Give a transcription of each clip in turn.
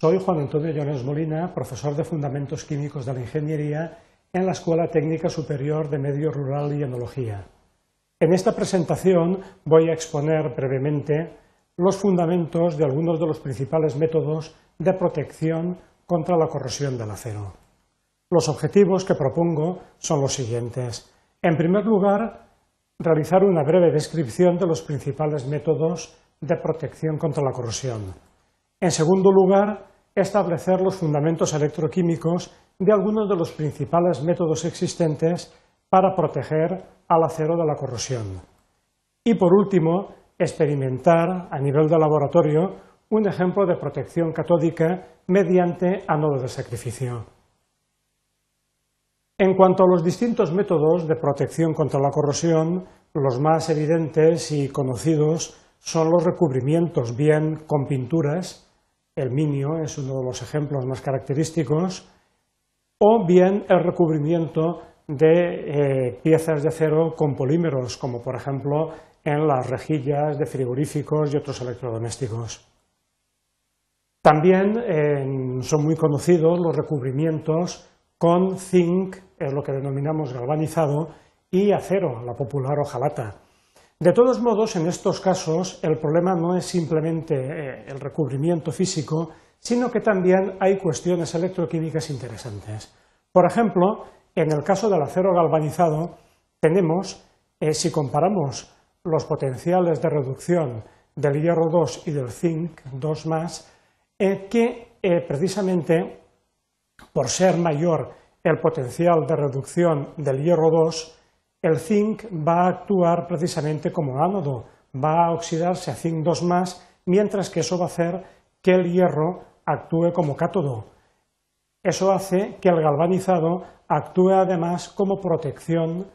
Soy Juan Antonio Llones Molina, profesor de Fundamentos Químicos de la Ingeniería en la Escuela Técnica Superior de Medio Rural y Enología. En esta presentación voy a exponer brevemente los fundamentos de algunos de los principales métodos de protección contra la corrosión del acero. Los objetivos que propongo son los siguientes. En primer lugar, realizar una breve descripción de los principales métodos de protección contra la corrosión. En segundo lugar, establecer los fundamentos electroquímicos de algunos de los principales métodos existentes para proteger al acero de la corrosión. Y por último, experimentar a nivel de laboratorio un ejemplo de protección catódica mediante ánodo de sacrificio. En cuanto a los distintos métodos de protección contra la corrosión, los más evidentes y conocidos son los recubrimientos, bien con pinturas, el minio es uno de los ejemplos más característicos, o bien el recubrimiento de eh, piezas de acero con polímeros, como por ejemplo en las rejillas de frigoríficos y otros electrodomésticos. También son muy conocidos los recubrimientos con zinc, es lo que denominamos galvanizado, y acero, la popular hojalata. De todos modos, en estos casos, el problema no es simplemente eh, el recubrimiento físico, sino que también hay cuestiones electroquímicas interesantes. Por ejemplo, en el caso del acero galvanizado, tenemos, eh, si comparamos los potenciales de reducción del hierro 2 y del zinc 2 más, eh, que precisamente por ser mayor el potencial de reducción del hierro 2, el zinc va a actuar precisamente como ánodo, va a oxidarse a zinc 2 más, mientras que eso va a hacer que el hierro actúe como cátodo. Eso hace que el galvanizado actúe además como protección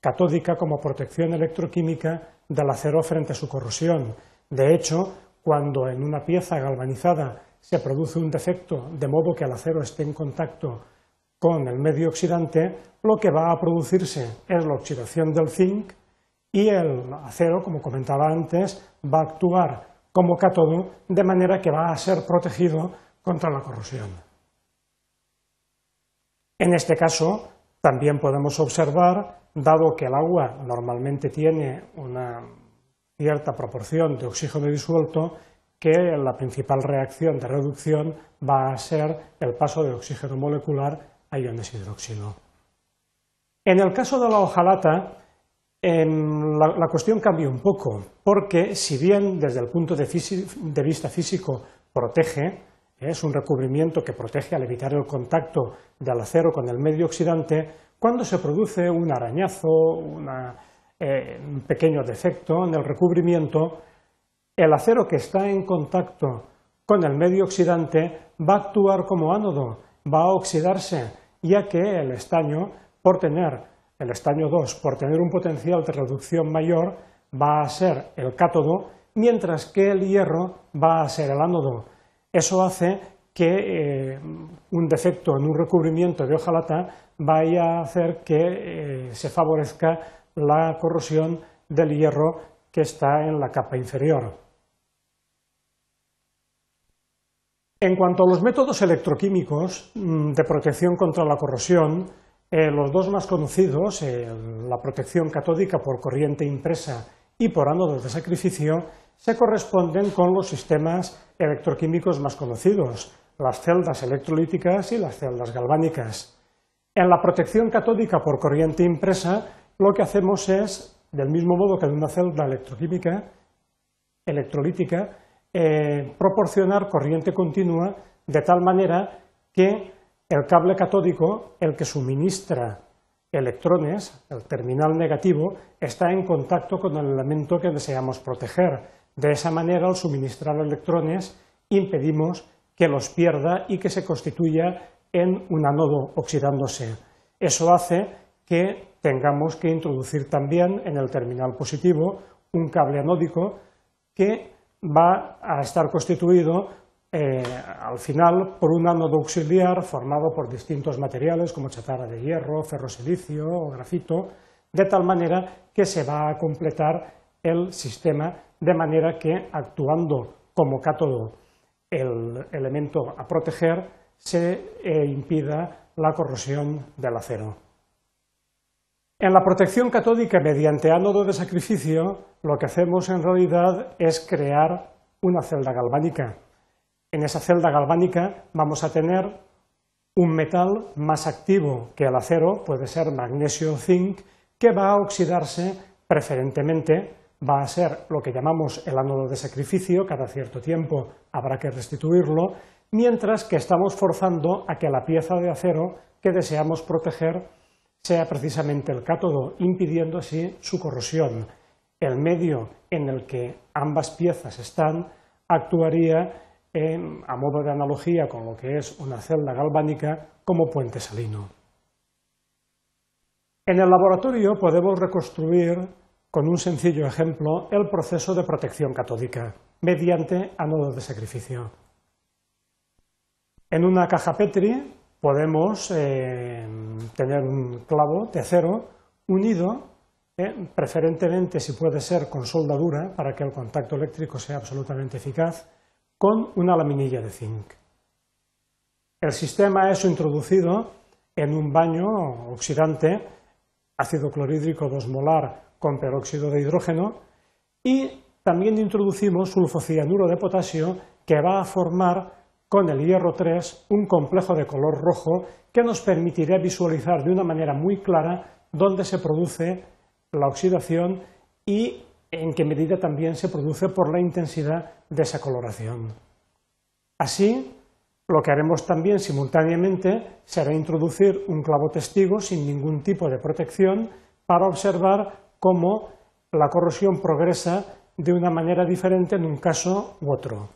catódica, como protección electroquímica del acero frente a su corrosión. De hecho, cuando en una pieza galvanizada se produce un defecto de modo que el acero esté en contacto con el medio oxidante, lo que va a producirse es la oxidación del zinc y el acero, como comentaba antes, va a actuar como cátodo, de manera que va a ser protegido contra la corrosión. En este caso, también podemos observar, dado que el agua normalmente tiene una cierta proporción de oxígeno disuelto, que la principal reacción de reducción va a ser el paso de oxígeno molecular iones hidróxido. En el caso de la hojalata, la, cuestión cambia un poco, porque si bien desde el punto de, vista físico protege, es un recubrimiento que protege al evitar el contacto del acero con el medio oxidante, cuando se produce un arañazo, eh, un pequeño defecto en el recubrimiento, el acero que está en contacto con el medio oxidante va a actuar como ánodo, va a oxidarse ya que el estaño, por tener el estaño 2, por tener un potencial de reducción mayor, va a ser el cátodo, mientras que el hierro va a ser el ánodo. Eso hace que eh, un defecto en un recubrimiento de hojalata vaya a hacer que eh, se favorezca la corrosión del hierro que está en la capa inferior. En cuanto a los métodos electroquímicos mm, de protección contra la corrosión, eh, los dos más conocidos, eh, la protección catódica por corriente impresa y por ánodos de sacrificio, se corresponden con los sistemas electroquímicos más conocidos, las celdas electrolíticas y las celdas galvánicas. En la protección catódica por corriente impresa, lo que hacemos es, del mismo modo que en una celda electroquímica, electrolítica, eh, proporcionar corriente continua de tal manera que el cable catódico, el que suministra electrones, el terminal negativo, está en contacto con el elemento que deseamos proteger. De esa manera, al suministrar electrones, impedimos que los pierda y que se constituya en un anodo oxidándose. Eso hace que tengamos que introducir también en el terminal positivo un cable anódico que va a estar constituido eh, al final por un ánodo auxiliar formado por distintos materiales como chatarra de hierro, ferrosilicio o grafito, de tal manera que se va a completar el sistema de manera que actuando como cátodo el elemento a proteger se eh, impida la corrosión del acero. En la protección catódica mediante ánodo de sacrificio, lo que hacemos en realidad es crear una celda galvánica. En esa celda galvánica vamos a tener un metal más activo que el acero, puede ser magnesio zinc, que va a oxidarse preferentemente, va a ser lo que llamamos el ánodo de sacrificio, cada cierto tiempo habrá que restituirlo, mientras que estamos forzando a que la pieza de acero que deseamos proteger sea precisamente el cátodo, impidiendo así su corrosión. El medio en el que ambas piezas están actuaría a modo de analogía con lo que es una celda galvánica como puente salino. En el laboratorio podemos reconstruir con un sencillo ejemplo el proceso de protección catódica mediante ánodo de sacrificio. En una caja Petri podemos eh, tener un clavo de acero unido, eh, preferentemente si puede ser con soldadura para que el contacto eléctrico sea absolutamente eficaz, con una laminilla de zinc. El sistema es introducido en un baño oxidante, ácido clorhídrico 2 molar con peróxido de hidrógeno, y también introducimos sulfocianuro de potasio que va a formar con el hierro 3 un complejo de color rojo que nos permitirá visualizar de una manera muy clara dónde se produce la oxidación y en qué medida también se produce por la intensidad de esa coloración. Así, lo que haremos también simultáneamente será introducir un clavo testigo sin ningún tipo de protección para observar cómo la corrosión progresa de una manera diferente en un caso u otro.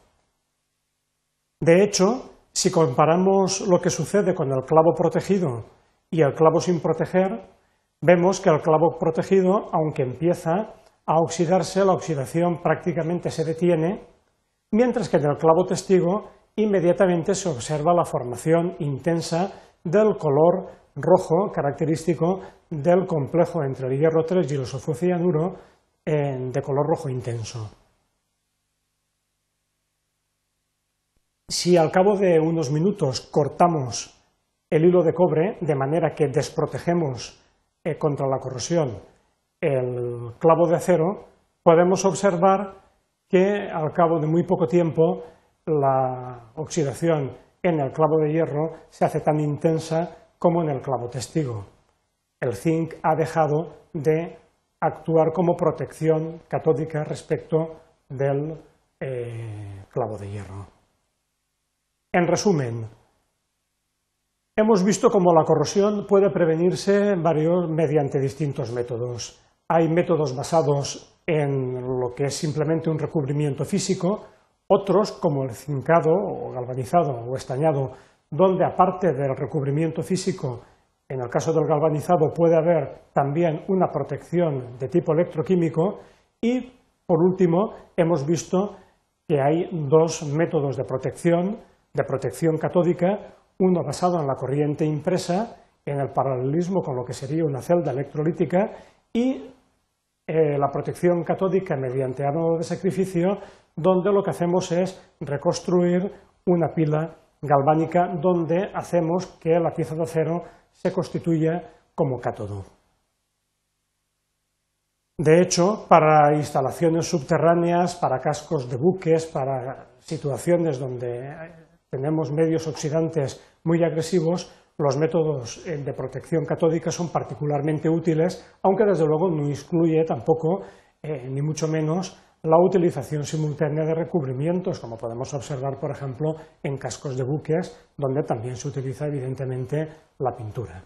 De hecho, si comparamos lo que sucede con el clavo protegido y el clavo sin proteger, vemos que el clavo protegido, aunque empieza a oxidarse, la oxidación prácticamente se detiene, mientras que en el clavo testigo inmediatamente se observa la formación intensa del color rojo característico del complejo entre el hierro 3 y el sulfocianuro de color rojo intenso. Si al cabo de unos minutos cortamos el hilo de cobre de manera que desprotegemos eh, contra la corrosión el clavo de acero, podemos observar que al cabo de muy poco tiempo la oxidación en el clavo de hierro se hace tan intensa como en el clavo testigo. El zinc ha dejado de actuar como protección catódica respecto del eh, clavo de hierro. En resumen, hemos visto cómo la corrosión puede prevenirse mediante distintos métodos. Hay métodos basados en lo que es simplemente un recubrimiento físico, otros como el cincado o galvanizado o estañado, donde aparte del recubrimiento físico, en el caso del galvanizado puede haber también una protección de tipo electroquímico y, por último, hemos visto que hay dos métodos de protección, de protección catódica, uno basado en la corriente impresa, en el paralelismo con lo que sería una celda electrolítica, y eh, la protección catódica mediante ánodo de sacrificio, donde lo que hacemos es reconstruir una pila galvánica donde hacemos que la pieza de acero se constituya como cátodo. De hecho, para instalaciones subterráneas, para cascos de buques, para situaciones donde tenemos medios oxidantes muy agresivos, los métodos eh, de protección catódica son particularmente útiles, aunque desde luego no excluye tampoco, eh, ni mucho menos, la utilización simultánea de recubrimientos, como podemos observar, por ejemplo, en cascos de buques, donde también se utiliza evidentemente la pintura.